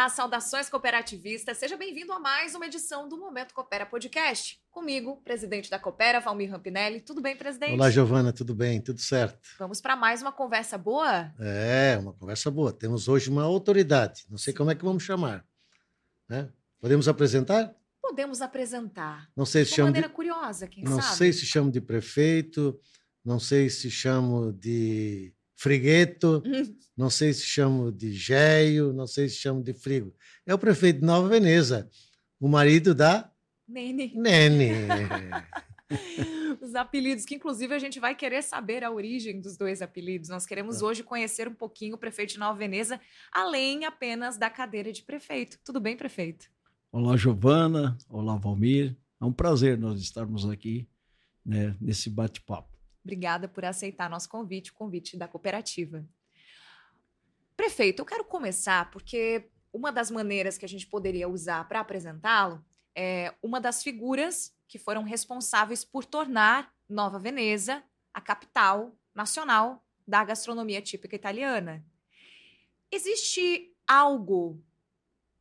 Olá, saudações cooperativistas. Seja bem-vindo a mais uma edição do Momento Coopera Podcast. Comigo, presidente da Coopera, Valmir Rampinelli. Tudo bem, presidente? Olá, Giovana, tudo bem? Tudo certo? Vamos para mais uma conversa boa? É, uma conversa boa. Temos hoje uma autoridade. Não sei como é que vamos chamar. Né? Podemos apresentar? Podemos apresentar. Não sei se de chama maneira de... curiosa, quem Não sabe? sei se chamo de prefeito, não sei se chamo de frigueto, não sei se chamo de Geio, não sei se chamo de frigo. É o prefeito de Nova Veneza, o marido da Nene. Nene. Os apelidos, que inclusive a gente vai querer saber a origem dos dois apelidos. Nós queremos É. hoje conhecer um pouquinho o prefeito de Nova Veneza, além apenas da cadeira de prefeito. Tudo bem, prefeito? Olá, Giovana. Olá, Valmir. É um prazer nós estarmos aqui né, nesse bate-papo. Obrigada por aceitar nosso convite, o convite da cooperativa. Prefeito, eu quero começar porque uma das maneiras que a gente poderia usar para apresentá-lo é uma das figuras que foram responsáveis por tornar Nova Veneza a capital nacional da gastronomia típica italiana. Existe algo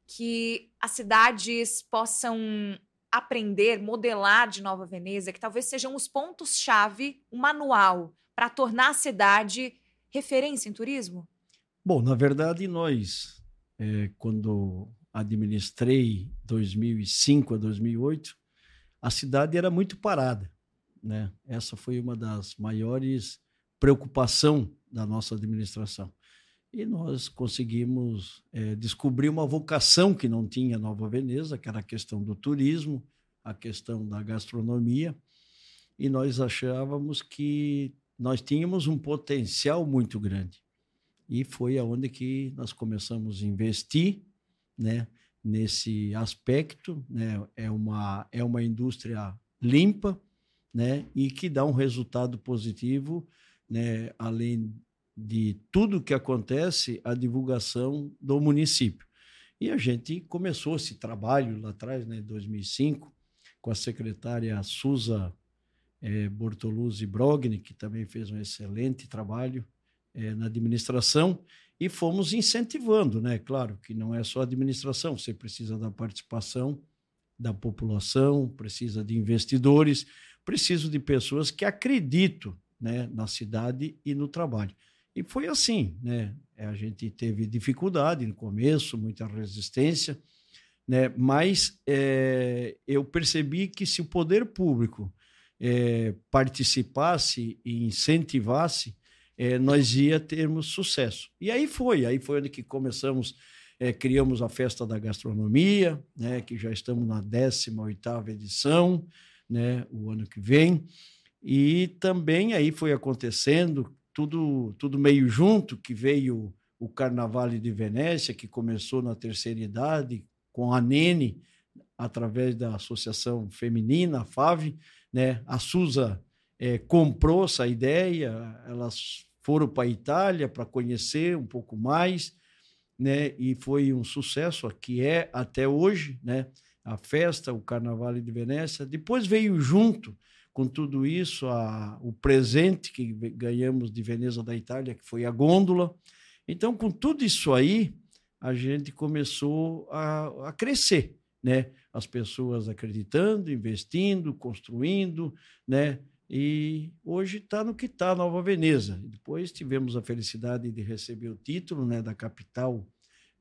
que as cidades possam aprender, modelar de Nova Veneza, que talvez sejam os pontos-chave, um manual para tornar a cidade referência em turismo? Bom, na verdade, nós, eh, quando administrei 2005 a 2008, a cidade era muito parada. Né? Essa foi uma das maiores preocupações da nossa administração. E nós conseguimos eh, descobrir uma vocação que não tinha Nova Veneza, que era a questão do turismo, a questão da gastronomia, e nós achávamos que nós tínhamos um potencial muito grande. E foi aonde que nós começamos a investir, né, nesse aspecto, né? É uma é uma indústria limpa, né, e que dá um resultado positivo, né, além de tudo que acontece, a divulgação do município. E a gente começou esse trabalho lá atrás, né, em 2005, com a secretária Suza eh, Bortoluzzi Brogni, que também fez um excelente trabalho eh, na administração, e fomos incentivando, né? Claro que não é só administração, você precisa da participação da população, precisa de investidores, precisa de pessoas que acreditam né, na cidade e no trabalho. E foi assim, né? A gente teve dificuldade no começo, muita resistência, né? Mas é, eu percebi que se o poder público é, participasse e incentivasse, é, nós ia termos sucesso. E aí foi, aí foi onde que começamos, é, criamos a festa da gastronomia, né? Que já estamos na 18 oitava edição, né? O ano que vem. E também aí foi acontecendo tudo, tudo meio junto, que veio o Carnaval de Venécia, que começou na terceira idade, com a Nene, através da Associação Feminina, a FAV, né? A Suza eh, comprou essa ideia, elas foram para a Itália para conhecer um pouco mais, né? E foi um sucesso, que é até hoje, né? A festa, o Carnaval de Venécia. Depois veio junto com tudo isso, a, o presente que ganhamos de Veneza da Itália, que foi a gôndola. Então, com tudo isso aí, a gente começou a, a crescer, né? As pessoas acreditando, investindo, construindo, né? E hoje está no que está Nova Veneza. Depois tivemos a felicidade de receber o título né, da capital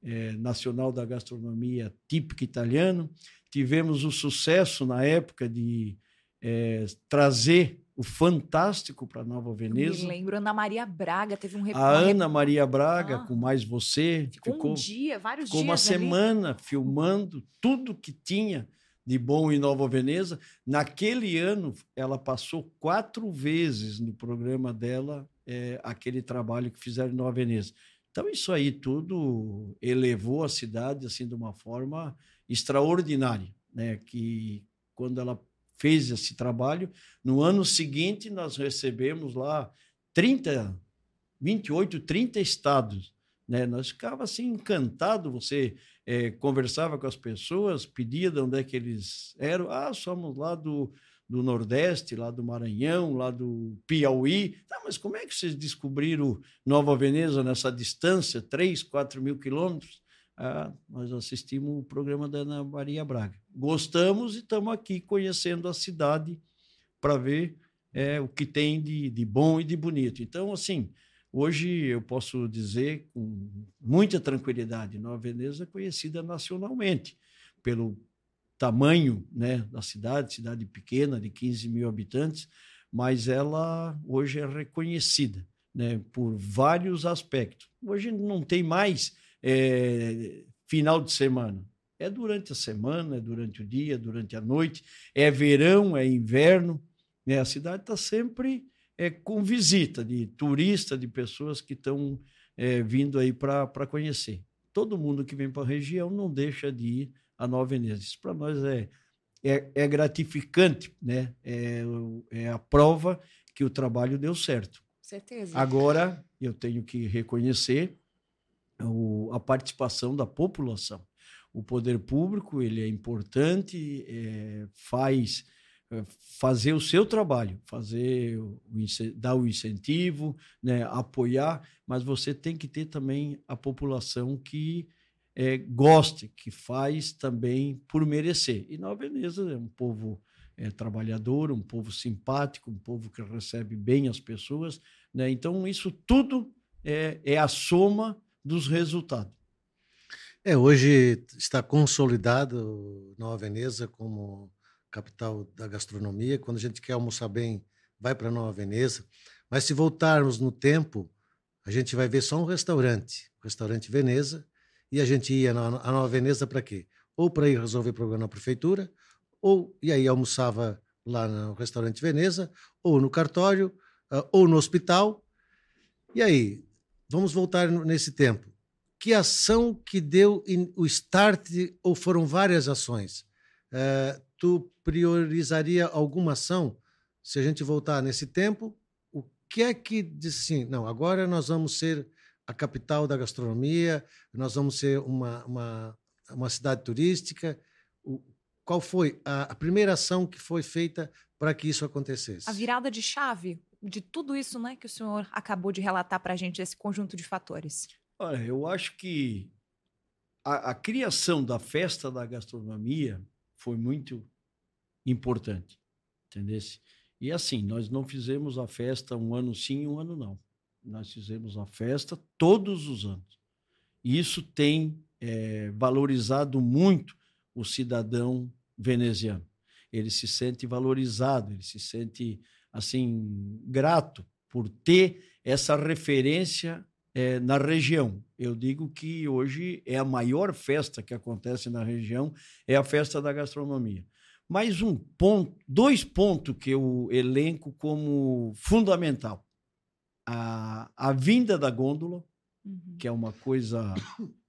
eh, nacional da gastronomia típica italiana. Tivemos o sucesso na época de é, trazer o fantástico para Nova Veneza. Eu me lembro, Ana Maria Braga teve um A Ana Maria Braga, ah, com Mais Você, ficou, ficou um dia, vários ficou dias. uma ali. semana filmando tudo que tinha de bom em Nova Veneza. Naquele ano, ela passou quatro vezes no programa dela é, aquele trabalho que fizeram em Nova Veneza. Então, isso aí tudo elevou a cidade assim de uma forma extraordinária, né? Que quando ela fez esse trabalho, no ano seguinte nós recebemos lá 30, 28, 30 estados. Né? Nós ficava assim encantado, você é, conversava com as pessoas, pedia de onde é que eles eram. Ah, somos lá do, do Nordeste, lá do Maranhão, lá do Piauí. Tá, mas como é que vocês descobriram Nova Veneza nessa distância, 3, 4 mil quilômetros? Ah, nós assistimos o programa da Ana Maria Braga. Gostamos e estamos aqui conhecendo a cidade para ver é, o que tem de, de bom e de bonito. Então, assim, hoje eu posso dizer com muita tranquilidade, Nova Veneza é conhecida nacionalmente pelo tamanho né, da cidade, cidade pequena, de 15 mil habitantes, mas ela hoje é reconhecida né, por vários aspectos. Hoje não tem mais é, final de semana. É durante a semana, é durante o dia, é durante a noite, é verão, é inverno. Né? A cidade está sempre é, com visita de turista, de pessoas que estão é, vindo aí para conhecer. Todo mundo que vem para a região não deixa de ir a Nova Veneza. Isso para nós é, é, é, gratificante, né? É, é a prova que o trabalho deu certo. Certeza. Agora, eu tenho que reconhecer o, a participação da população. O poder público ele é importante, é, faz é, fazer o seu trabalho, fazer o, dar o incentivo, né, apoiar, mas você tem que ter também a população que é, goste, que faz também por merecer. E Nova Veneza é um povo é, trabalhador, um povo simpático, um povo que recebe bem as pessoas. Né? Então, isso tudo é, é a soma dos resultados. É, hoje está consolidado Nova Veneza como capital da gastronomia. Quando a gente quer almoçar bem, vai para Nova Veneza. Mas se voltarmos no tempo, a gente vai ver só um restaurante, o restaurante Veneza, e a gente ia na, na Nova Veneza para quê? Ou para ir resolver problema na prefeitura, ou e aí almoçava lá no restaurante Veneza, ou no cartório, uh, ou no hospital. E aí, vamos voltar nesse tempo. Que ação que deu o start, ou foram várias ações? Uh, tu priorizaria alguma ação? Se a gente voltar nesse tempo, o que é que disse assim, não, agora nós vamos ser a capital da gastronomia, nós vamos ser uma, uma, uma cidade turística. O, qual foi a, a primeira ação que foi feita para que isso acontecesse? A virada de chave de tudo isso né, que o senhor acabou de relatar para a gente, esse conjunto de fatores. Olha, eu acho que a, a criação da festa da gastronomia foi muito importante, entendeu? E assim, nós não fizemos a festa um ano sim, um ano não. Nós fizemos a festa todos os anos. E isso tem é, valorizado muito o cidadão veneziano. Ele se sente valorizado, ele se sente assim grato por ter essa referência é, na região. Eu digo que hoje é a maior festa que acontece na região, é a festa da gastronomia. Mais um ponto, dois pontos que eu elenco como fundamental. A, a vinda da gôndola, uhum. que é uma coisa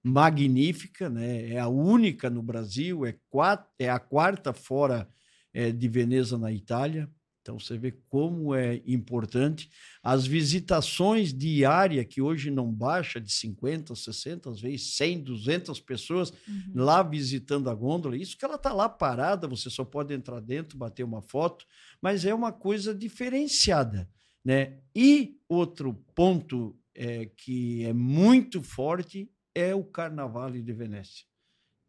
magnífica, né? é a única no Brasil, é, quatro, é a quarta fora é, de Veneza, na Itália. Então você vê como é importante. As visitações diárias, que hoje não baixa de 50, 60, às vezes 100, 200 pessoas uhum. lá visitando a gôndola. Isso que ela está lá parada, você só pode entrar dentro, bater uma foto, mas é uma coisa diferenciada. Né? E outro ponto é, que é muito forte é o Carnaval de Venécia.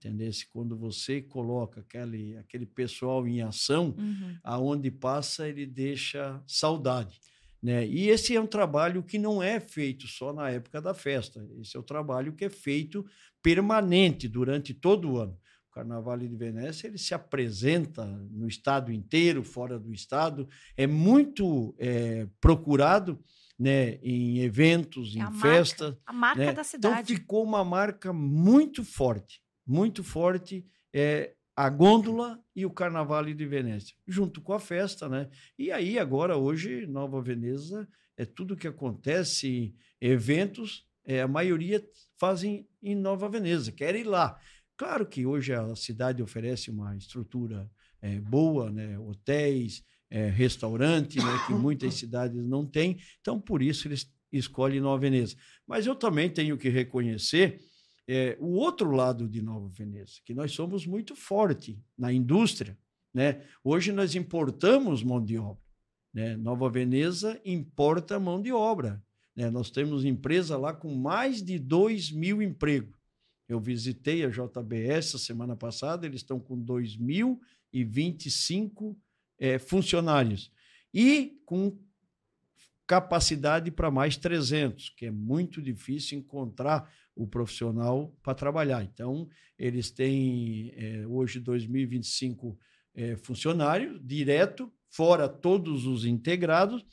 Entendeu? Quando você coloca aquele, aquele pessoal em ação, uhum. aonde passa, ele deixa saudade. Né? E esse é um trabalho que não é feito só na época da festa. Esse é o trabalho que é feito permanente durante todo o ano. O Carnaval de Venécia ele se apresenta no estado inteiro, fora do estado, é muito é, procurado né, em eventos, é em festas. A marca né? da cidade. Então ficou uma marca muito forte muito forte é a gôndola e o Carnaval de Veneza, junto com a festa, né? E aí agora hoje Nova Veneza é tudo que acontece, eventos, é, a maioria fazem em Nova Veneza, querem ir lá. Claro que hoje a cidade oferece uma estrutura é, boa, né? Hotéis, é, restaurante, né? que muitas cidades não têm. Então por isso eles escolhem Nova Veneza. Mas eu também tenho que reconhecer é, o outro lado de Nova Veneza, que nós somos muito forte na indústria. Né? Hoje nós importamos mão de obra. Né? Nova Veneza importa mão de obra. Né? Nós temos empresa lá com mais de 2 mil empregos. Eu visitei a JBS semana passada, eles estão com 2.025 é, funcionários e com capacidade para mais 300, que é muito difícil encontrar o profissional para trabalhar. Então, eles têm é, hoje 2025 é, funcionários direto, fora todos os integrados,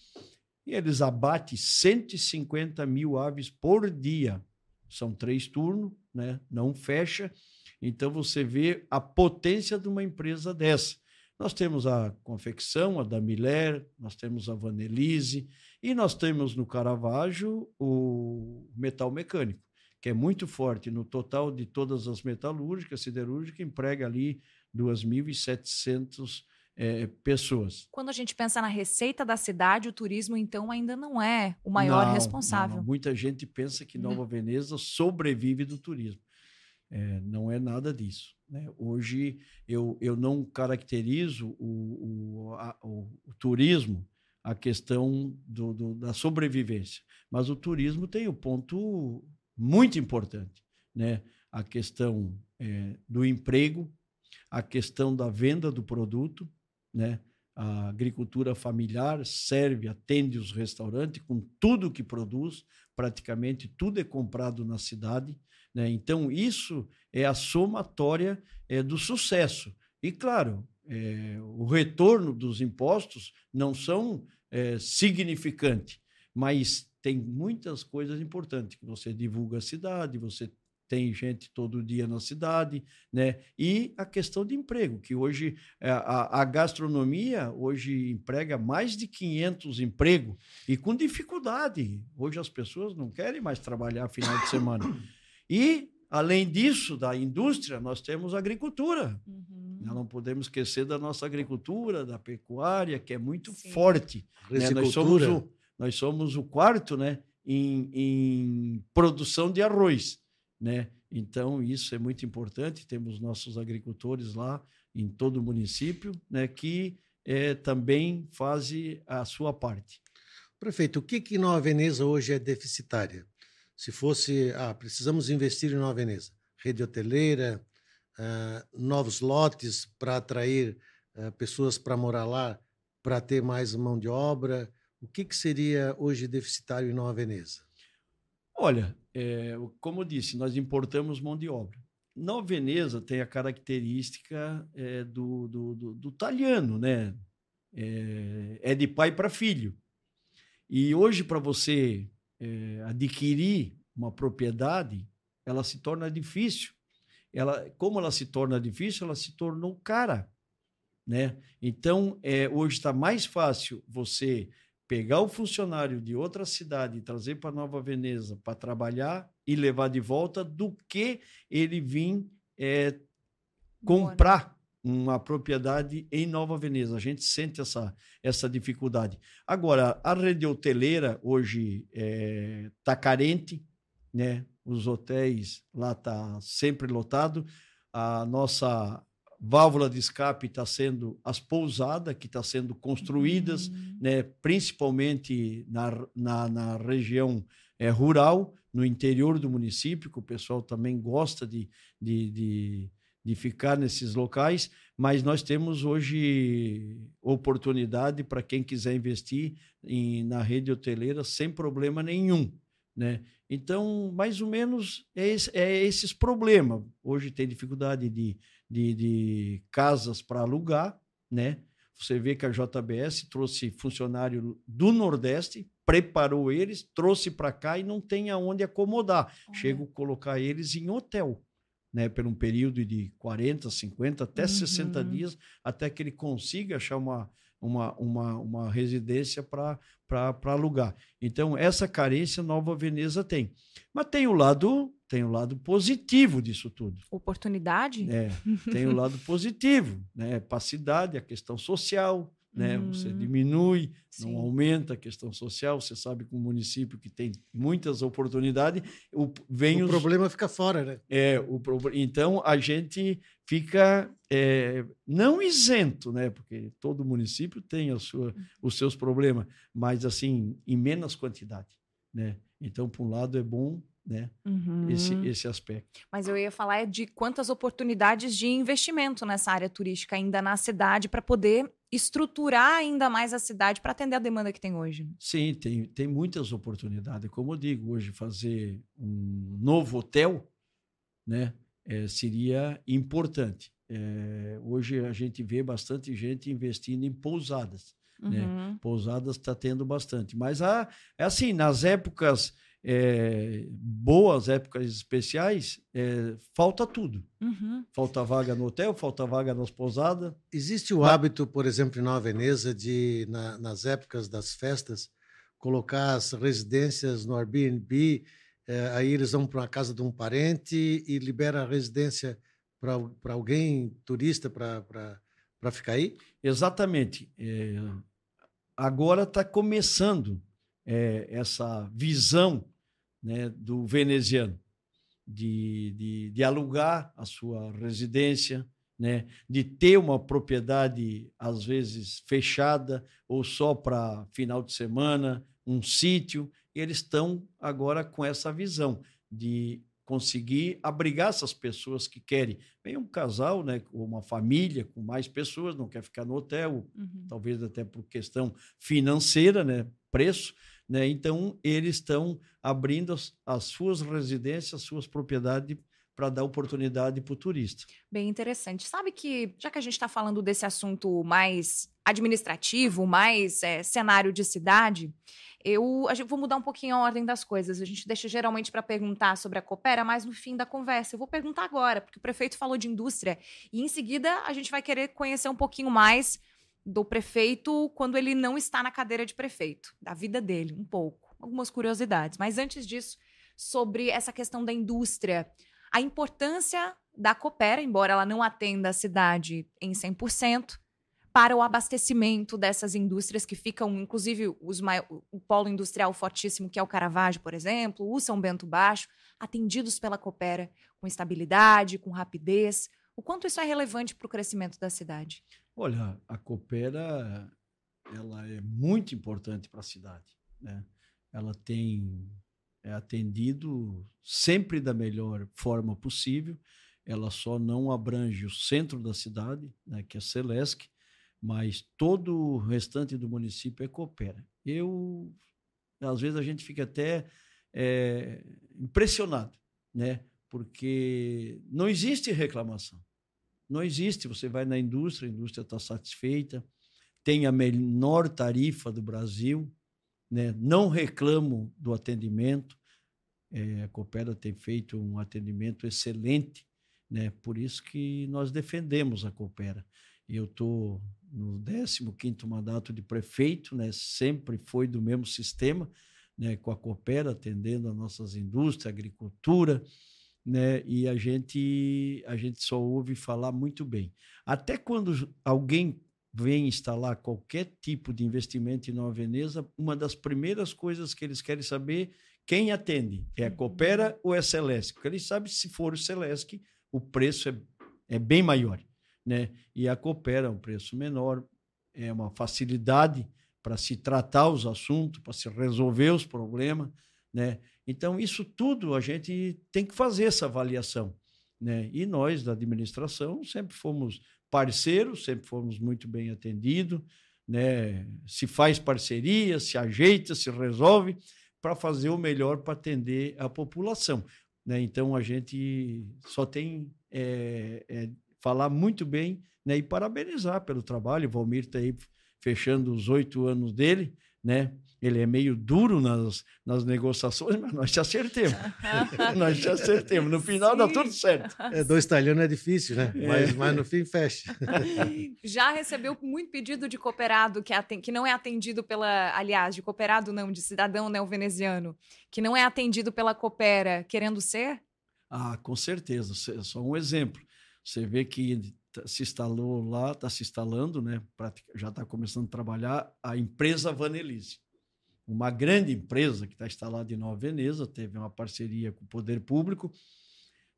e eles abatem 150 mil aves por dia. São três turnos, né? não fecha. Então, você vê a potência de uma empresa dessa. Nós temos a confecção, a da Miller, nós temos a Vanelise e nós temos no Caravaggio o metal mecânico, que é muito forte. No total de todas as metalúrgicas, siderúrgica, emprega ali 2.700 é, pessoas. Quando a gente pensa na receita da cidade, o turismo, então, ainda não é o maior não, responsável. Não, muita gente pensa que Nova Veneza sobrevive do turismo. É, não é nada disso. Né? Hoje eu, eu não caracterizo o, o, a, o, o turismo a questão do, do, da sobrevivência, mas o turismo tem um ponto muito importante, né? A questão é, do emprego, a questão da venda do produto, né? A agricultura familiar serve, atende os restaurantes com tudo que produz, praticamente tudo é comprado na cidade. Né? Então, isso é a somatória é, do sucesso. E, claro, é, o retorno dos impostos não são é, significantes, mas tem muitas coisas importantes. Você divulga a cidade, você tem gente todo dia na cidade, né? E a questão de emprego, que hoje é, a, a, gastronomia hoje emprega mais de 500 empregos e com dificuldade. Hoje as pessoas não querem mais trabalhar final de semana. E, além disso, da indústria, nós temos a agricultura. Uhum. Nós não podemos esquecer da nossa agricultura, da pecuária, que é muito Sim. forte. Né? Nós, somos o, nós somos o quarto né? em, em produção de arroz. Né? Então, isso é muito importante. Temos nossos agricultores lá em todo o município né? que é, também fazem a sua parte. Prefeito, o que, que Nova Veneza hoje é deficitária? Se fosse, ah, precisamos investir em Nova Veneza, rede hoteleira, uh, novos lotes para atrair uh, pessoas para morar lá, para ter mais mão de obra, o que, que seria hoje deficitário em Nova Veneza? Olha, é, como eu disse, nós importamos mão de obra. Nova Veneza tem a característica é, do, do, do, do italiano, né? É, é de pai para filho. E hoje, para você é, adquirir uma propriedade, ela se torna difícil. Ela, como ela se torna difícil, ela se tornou cara. Né? Então, é, hoje está mais fácil você pegar o funcionário de outra cidade e trazer para Nova Veneza para trabalhar e levar de volta do que ele vir é, comprar uma propriedade em Nova Veneza. A gente sente essa, essa dificuldade. Agora, a rede hoteleira hoje está é, tá carente, né? os hotéis lá tá sempre lotado. A nossa válvula de escape está sendo as pousadas que estão tá sendo construídas, uhum. né? principalmente na, na, na região é, rural, no interior do município, que o pessoal também gosta de, de, de de ficar nesses locais, mas nós temos hoje oportunidade para quem quiser investir em, na rede hoteleira sem problema nenhum. Né? Então, mais ou menos, é, esse, é esses problemas. Hoje tem dificuldade de, de, de casas para alugar, né? Você vê que a JBS trouxe funcionário do Nordeste, preparou eles, trouxe para cá e não tem aonde acomodar. Uhum. Chego a colocar eles em hotel né, por um período de 40, 50, até uhum. 60 dias, até que ele consiga achar uma, uma, uma, uma residência para alugar. Então, essa carência Nova Veneza tem. Mas tem o lado tem o lado positivo disso tudo. Oportunidade? É, tem o lado positivo, né? Para a cidade, a questão social, né? Hum. Você diminui, Sim. não aumenta a questão social. Você sabe que um município que tem muitas oportunidades, o, vem o os... problema fica fora, né? É, o então a gente fica é, não isento, né? Porque todo município tem a sua, os seus problemas, mas assim em menos quantidade, né? Então, por um lado é bom né? Uhum. Esse, esse aspecto. Mas eu ia falar é de quantas oportunidades de investimento nessa área turística ainda na cidade para poder estruturar ainda mais a cidade para atender a demanda que tem hoje. Sim, tem, tem muitas oportunidades. Como eu digo, hoje fazer um novo hotel, né, é, seria importante. É, hoje a gente vê bastante gente investindo em pousadas. Né? Uhum. Né? Pousadas está tendo bastante. Mas há, é assim, nas épocas é, boas, épocas especiais, é, falta tudo. Uhum. Falta vaga no hotel, falta vaga nas pousadas. Existe o hábito, por exemplo, em Nova Veneza, de, na, nas épocas das festas, colocar as residências no Airbnb, é, aí eles vão para uma casa de um parente e libera a residência para alguém, turista, para ficar aí? Exatamente. É, agora está começando é, essa visão né, do veneziano de, de, de, alugar a sua residência, né, de ter uma propriedade, às vezes, fechada ou só para final de semana, um sítio. Eles estão agora com essa visão de conseguir abrigar essas pessoas que querem. Vem um casal, né, uma família com mais pessoas, não quer ficar no hotel, uhum. talvez até por questão financeira, né, preço, né? Então, eles estão abrindo as, as suas residências, as suas propriedades para dar oportunidade para o turista. Bem interessante. Sabe que, já que a gente está falando desse assunto mais administrativo, mais é, cenário de cidade, eu a gente, vou mudar um pouquinho a ordem das coisas. A gente deixa geralmente para perguntar sobre a Coopera mais no fim da conversa. Eu vou perguntar agora, porque o prefeito falou de indústria. E em seguida a gente vai querer conhecer um pouquinho mais do prefeito quando ele não está na cadeira de prefeito, da vida dele, um pouco, algumas curiosidades. Mas antes disso, sobre essa questão da indústria, a importância da Coopera, embora ela não atenda a cidade em 100%, para o abastecimento dessas indústrias que ficam, inclusive os, o polo industrial fortíssimo, que é o Caravaggio, por exemplo, o São Bento Baixo, atendidos pela Coopera com estabilidade, com rapidez. O quanto isso é relevante para o crescimento da cidade? Olha, a Coopera ela é muito importante para a cidade. Né? Ela tem é atendido sempre da melhor forma possível. Ela só não abrange o centro da cidade, né, que é Celesc, mas todo o restante do município é Coopera. Eu, às vezes, a gente fica até é, impressionado, né? porque não existe reclamação. Não existe. Você vai na indústria, a indústria está satisfeita, tem a menor tarifa do Brasil, né? não reclamo do atendimento. É, a Coopera tem feito um atendimento excelente, né? por isso que nós defendemos a Coopera. Eu estou no 15 mandato de prefeito, né? sempre foi do mesmo sistema, né? com a Coopera, atendendo as nossas indústrias, agricultura, né? E a gente a gente só ouve falar muito bem. Até quando alguém vem instalar qualquer tipo de investimento em Nova Veneza, uma das primeiras coisas que eles querem saber quem atende é a Coopera uhum. ou é a Celesc, porque eles sabem se for o Celesc, o preço é, é bem maior, né? E a Coopera é um preço menor, é uma facilidade para se tratar os assuntos, para se resolver os problemas, né? Então, isso tudo a gente tem que fazer essa avaliação. Né? E nós, da administração, sempre fomos parceiros, sempre fomos muito bem atendidos. Né? Se faz parceria, se ajeita, se resolve para fazer o melhor para atender a população. Né? Então, a gente só tem é, é, falar muito bem né? e parabenizar pelo trabalho. O Valmir está aí fechando os oito anos dele, né? Ele é meio duro nas, nas negociações, mas nós te acertemos. nós te acertemos. No final Sim. dá tudo certo. É, dois italianos é difícil, né? É. Mas, mas no fim fecha. Já recebeu muito pedido de cooperado que, atend... que não é atendido pela. Aliás, de cooperado não, de cidadão neo-veneziano, que não é atendido pela Coopera, querendo ser? Ah, com certeza. Só um exemplo. Você vê que Tá, se instalou lá, está se instalando, né? já está começando a trabalhar a empresa Vanelise. Uma grande empresa que está instalada em Nova Veneza, teve uma parceria com o poder público,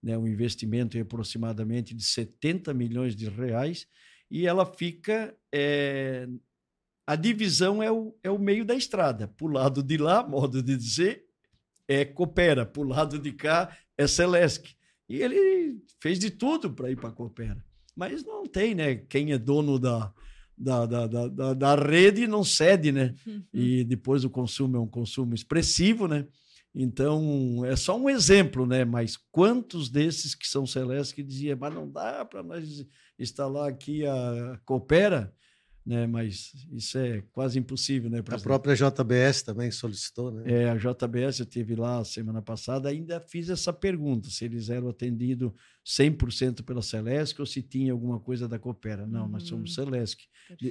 né? um investimento em aproximadamente de 70 milhões de reais, e ela fica. É... a divisão é o, é o meio da estrada. Para o lado de lá, modo de dizer, é Coopera, para o lado de cá é Celesc. E ele fez de tudo para ir para a Coopera. Mas não tem, né? Quem é dono da, da, da, da, da rede não cede, né? Uhum. E depois o consumo é um consumo expressivo, né? Então, é só um exemplo, né? Mas quantos desses que são celestes que diziam, mas não dá para nós instalar aqui a Coopera? Né? Mas isso é quase impossível, né? Presidente? A própria JBS também solicitou, né? É, a JBS eu tive lá semana passada, ainda fiz essa pergunta, se eles eram atendidos 100% pela Celesc ou se tinha alguma coisa da Coopera. Não, uhum. nós somos hum, Celesc.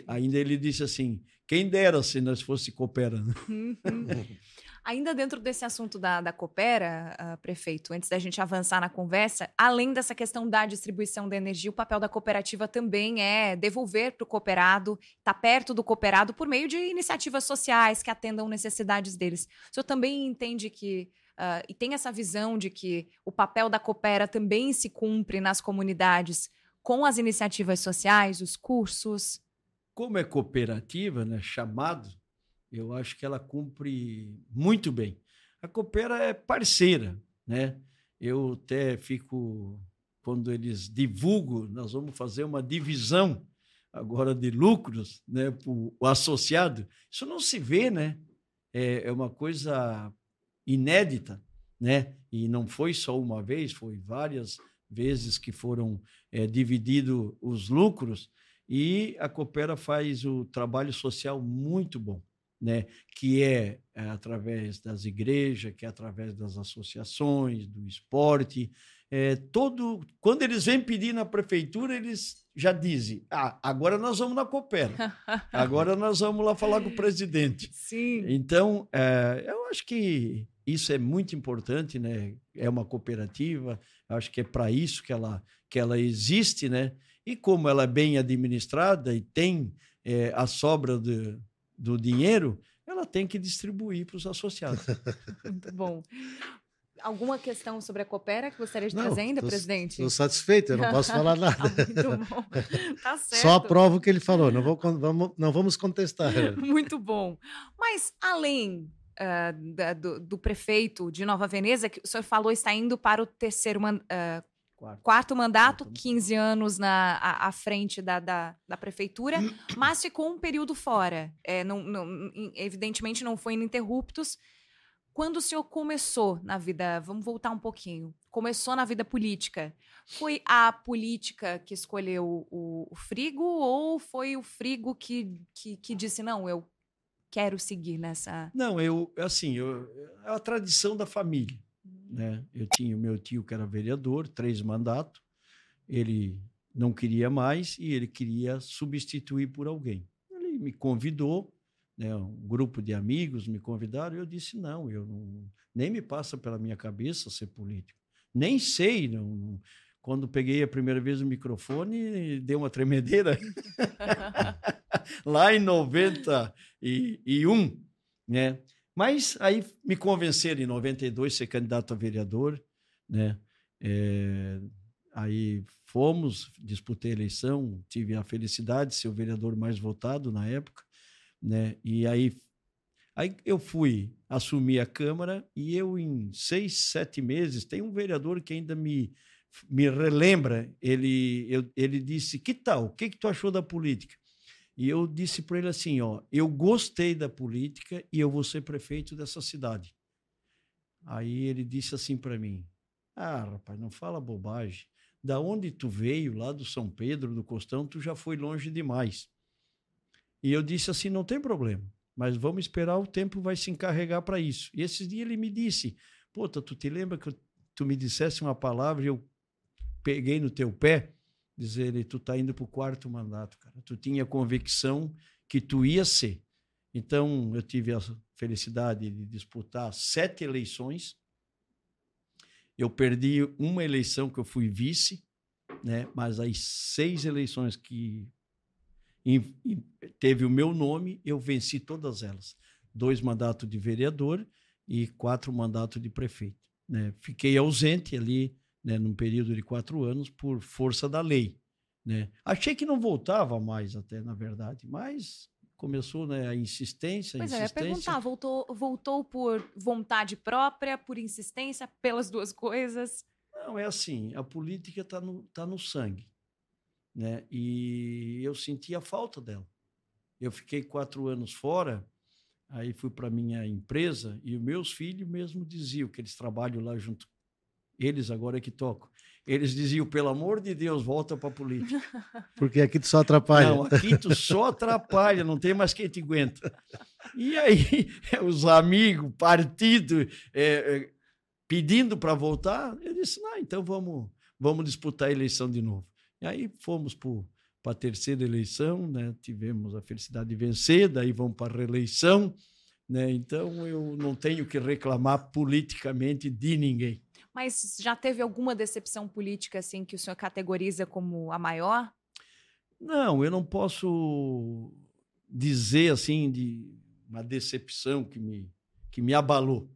Ainda ele disse assim, quem dera se nós fosse Coopera. Uhum. Ainda dentro desse assunto da, da Coopera, uh, prefeito, antes da gente avançar na conversa, além dessa questão da distribuição da energia, o papel da cooperativa também é devolver para o cooperado, estar tá perto do cooperado por meio de iniciativas sociais que atendam necessidades deles. O senhor também entende que Uh, e tem essa visão de que o papel da Coopera também se cumpre nas comunidades com as iniciativas sociais, os cursos? Como é cooperativa, né, chamado, eu acho que ela cumpre muito bem. A Coopera é parceira, né? Eu até fico quando eles divulgam, nós vamos fazer uma divisão agora de lucros, né, o associado. Isso não se vê, né? É, é uma coisa inédita, né? E não foi só uma vez, foi várias vezes que foram é, divididos os lucros e a Coopera faz o trabalho social muito bom né, que é, é, através das igrejas, que é através das associações, do esporte. É, todo Quando eles vêm pedir na prefeitura, eles já dizem: ah, agora nós vamos na Coopera, agora nós vamos lá falar com o presidente. Sim. Então, é, eu acho que isso é muito importante, né? É uma cooperativa, acho que é para isso que ela, que ela existe, né? E como ela é bem administrada e tem é, a sobra de, do dinheiro, ela tem que distribuir para os associados. Muito bom. Alguma questão sobre a Coopera que gostaria de não, trazer ainda, tô, presidente? Estou satisfeito, eu não posso falar nada. ah, muito bom. Tá certo. Só aprovo o que ele falou, não, vou, vamos, não vamos contestar. muito bom. Mas, além uh, da, do, do, prefeito de Nova Veneza, que o senhor falou está indo para o terceiro uh, Quarto. Quarto mandato, 15 anos na, à, à frente da, da, da, prefeitura, mas ficou um período fora. É, não, não, evidentemente não foi ininterruptos. Quando o senhor começou na vida, vamos voltar um pouquinho, começou na vida política, foi a política que escolheu o, o Frigo ou foi o Frigo que, que, que disse, não, eu quero seguir nessa... Não, eu, assim, eu, é a tradição da família. Né? Eu tinha o meu tio que era vereador, três mandatos, ele não queria mais e ele queria substituir por alguém. Ele me convidou, né, um grupo de amigos me convidaram e eu disse não, eu não, nem me passa pela minha cabeça ser político, nem sei, não, quando peguei a primeira vez o microfone, deu uma tremedeira. Lá em 91, né? Mas aí me convenceram em 92 ser candidato a vereador, né? É, aí fomos, disputei a eleição, tive a felicidade de ser o vereador mais votado na época, né? E aí, aí eu fui assumir a Câmara e eu em seis, sete meses, tem um vereador que ainda me, me relembra, ele, eu, ele disse, que tal, o que, que tu achou da política? E eu disse para ele assim: ó, eu gostei da política e eu vou ser prefeito dessa cidade. Aí ele disse assim para mim: Ah, rapaz, não fala bobagem. Da onde tu veio, lá do São Pedro, do Costão, tu já foi longe demais. E eu disse assim: não tem problema, mas vamos esperar, o tempo vai se encarregar para isso. E esses dias ele me disse: Puta, tu te lembra que tu me dissesse uma palavra e eu peguei no teu pé? Dizer ele, tu tá indo para o quarto mandato, cara. Tu tinha convicção que tu ia ser. Então, eu tive a felicidade de disputar sete eleições. Eu perdi uma eleição que eu fui vice, né? mas as seis eleições que teve o meu nome, eu venci todas elas. Dois mandatos de vereador e quatro mandatos de prefeito. Né? Fiquei ausente ali né, num período de quatro anos, por força da lei. Né? Achei que não voltava mais, até, na verdade, mas começou né, a insistência. Pois insistência. é, eu ia perguntar, voltou, voltou por vontade própria, por insistência, pelas duas coisas? Não, é assim, a política está no, tá no sangue. Né? E eu senti a falta dela. Eu fiquei quatro anos fora, aí fui para minha empresa e os meus filhos mesmo diziam que eles trabalham lá junto. Eles agora é que tocam. Eles diziam, pelo amor de Deus, volta para a política. Porque aqui tu só atrapalha. Não, aqui tu só atrapalha, não tem mais quem te aguenta. E aí, os amigos, partido, é, é, pedindo para voltar, eu disse, não, então vamos, vamos disputar a eleição de novo. E aí fomos para a terceira eleição, né? tivemos a felicidade de vencer, daí vamos para a reeleição. Né? Então, eu não tenho que reclamar politicamente de ninguém. Mas já teve alguma decepção política assim que o senhor categoriza como a maior? Não, eu não posso dizer assim de uma decepção que me, que me abalou.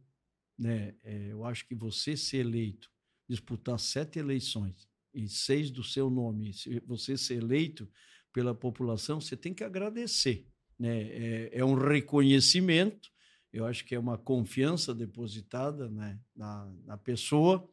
Né? É, eu acho que você ser eleito, disputar sete eleições e seis do seu nome, se você ser eleito pela população, você tem que agradecer. Né? É, é um reconhecimento eu acho que é uma confiança depositada né, na, na pessoa,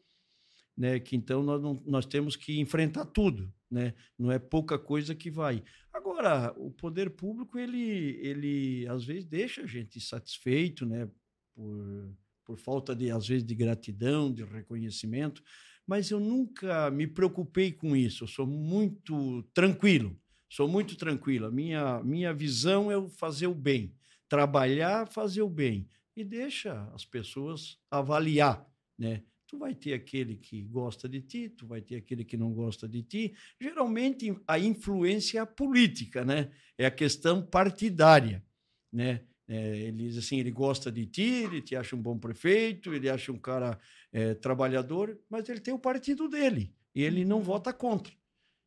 né, que então nós, não, nós temos que enfrentar tudo, né? não é pouca coisa que vai. Agora, o poder público, ele, ele às vezes deixa a gente insatisfeito, né, por, por falta, de, às vezes, de gratidão, de reconhecimento, mas eu nunca me preocupei com isso, eu sou muito tranquilo, sou muito tranquilo, a minha, minha visão é fazer o bem, trabalhar, fazer o bem e deixa as pessoas avaliar, né? Tu vai ter aquele que gosta de ti, tu vai ter aquele que não gosta de ti. Geralmente a influência é a política, né? É a questão partidária, né? É, ele diz assim, ele gosta de ti, ele te acha um bom prefeito, ele acha um cara é, trabalhador, mas ele tem o partido dele e ele não uhum. vota contra.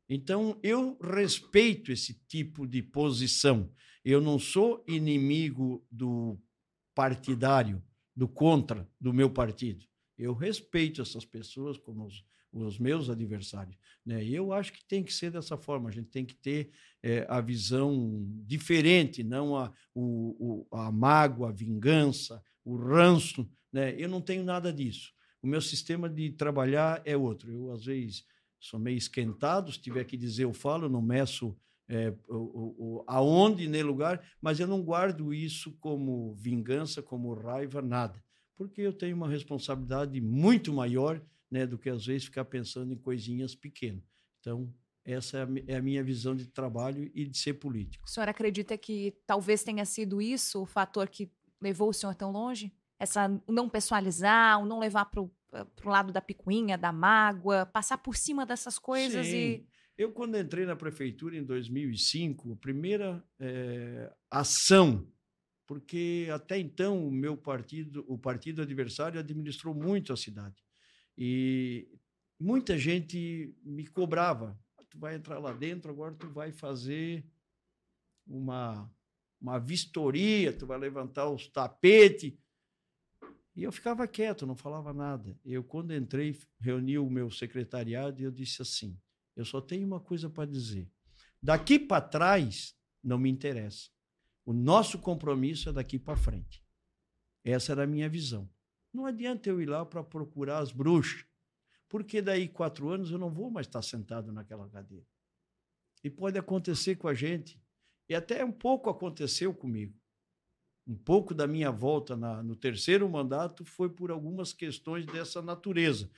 Então eu respeito esse tipo de posição. Eu não sou inimigo do partidário, do contra do meu partido. Eu respeito essas pessoas como os, os meus adversários. Né? E eu acho que tem que ser dessa forma. A gente tem que ter é, a visão diferente, não a, o, o, a mágoa, a vingança, o ranço. Né? Eu não tenho nada disso. O meu sistema de trabalhar é outro. Eu, às vezes, sou meio esquentado. Se tiver que dizer, eu falo, não meço é, o, o, aonde, nem lugar, mas eu não guardo isso como vingança, como raiva, nada. Porque eu tenho uma responsabilidade muito maior né, do que às vezes ficar pensando em coisinhas pequenas. Então, essa é a minha visão de trabalho e de ser político. O senhor acredita que talvez tenha sido isso o fator que levou o senhor tão longe? Essa não pessoalizar, o não levar para o lado da picuinha, da mágoa, passar por cima dessas coisas Sim. e eu, quando entrei na prefeitura em 2005, a primeira é, ação, porque até então o meu partido, o partido adversário, administrou muito a cidade. E muita gente me cobrava: ah, tu vai entrar lá dentro, agora tu vai fazer uma, uma vistoria, tu vai levantar os tapetes. E eu ficava quieto, não falava nada. Eu, quando entrei, reuni o meu secretariado e eu disse assim: eu só tenho uma coisa para dizer. Daqui para trás, não me interessa. O nosso compromisso é daqui para frente. Essa era a minha visão. Não adianta eu ir lá para procurar as bruxas, porque daí quatro anos eu não vou mais estar sentado naquela cadeira. E pode acontecer com a gente, e até um pouco aconteceu comigo. Um pouco da minha volta na, no terceiro mandato foi por algumas questões dessa natureza,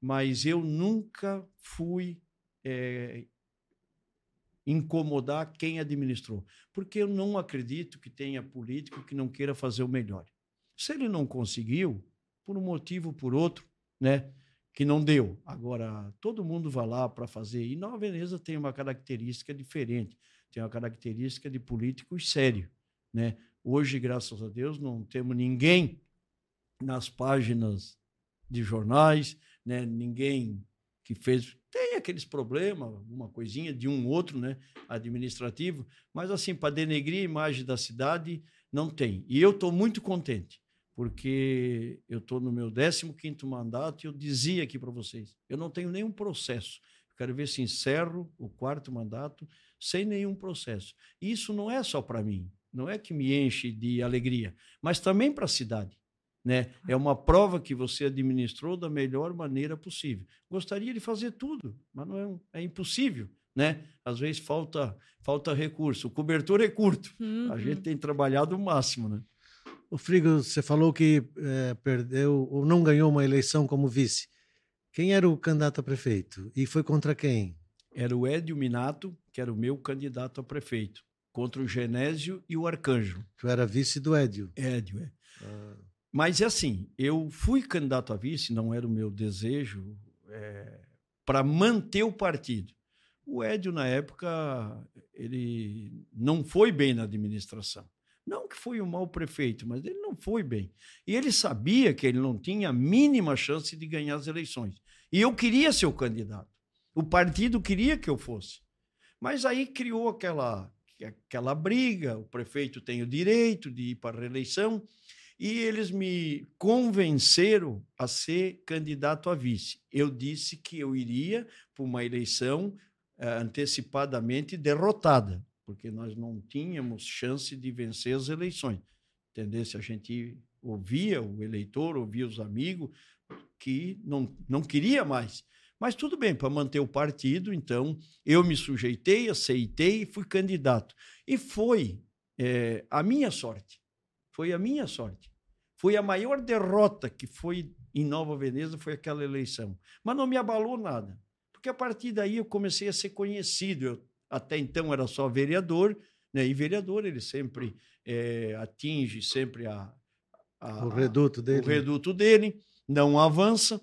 mas eu nunca fui é, incomodar quem administrou. Porque eu não acredito que tenha político que não queira fazer o melhor. Se ele não conseguiu, por um motivo ou por outro, né, que não deu. Agora, todo mundo vai lá para fazer. E Nova Veneza tem uma característica diferente. Tem uma característica de políticos sério. Né? Hoje, graças a Deus, não temos ninguém nas páginas de jornais, né? ninguém que fez. Tem aqueles problemas, uma coisinha de um outro, né, administrativo, mas assim, para denegrir a imagem da cidade, não tem. E eu estou muito contente, porque eu estou no meu 15 mandato e eu dizia aqui para vocês, eu não tenho nenhum processo. Quero ver se encerro o quarto mandato sem nenhum processo. E isso não é só para mim, não é que me enche de alegria, mas também para a cidade. Né? É uma prova que você administrou da melhor maneira possível. Gostaria de fazer tudo, mas não é, é impossível. Né? Às vezes falta, falta recurso. O cobertor é curto. Uhum. A gente tem trabalhado o máximo. Né? O Frigo, você falou que é, perdeu ou não ganhou uma eleição como vice. Quem era o candidato a prefeito? E foi contra quem? Era o Edio Minato, que era o meu candidato a prefeito, contra o Genésio e o Arcanjo. Tu era vice do Edio? Edio, é. Ah. Mas é assim, eu fui candidato a vice, não era o meu desejo, é, para manter o partido. O Edio, na época, ele não foi bem na administração. Não que foi um mau prefeito, mas ele não foi bem. E ele sabia que ele não tinha a mínima chance de ganhar as eleições. E eu queria ser o candidato. O partido queria que eu fosse. Mas aí criou aquela, aquela briga: o prefeito tem o direito de ir para a reeleição. E eles me convenceram a ser candidato a vice. Eu disse que eu iria para uma eleição uh, antecipadamente derrotada, porque nós não tínhamos chance de vencer as eleições. Se a gente ouvia o eleitor, ouvia os amigos, que não, não queria mais. Mas tudo bem, para manter o partido, então eu me sujeitei, aceitei e fui candidato. E foi é, a minha sorte. Foi a minha sorte. Foi a maior derrota que foi em Nova Veneza, foi aquela eleição. Mas não me abalou nada, porque a partir daí eu comecei a ser conhecido. Eu, até então era só vereador, né? e vereador ele sempre é, atinge sempre a, a, o reduto dele. O reduto dele, não avança.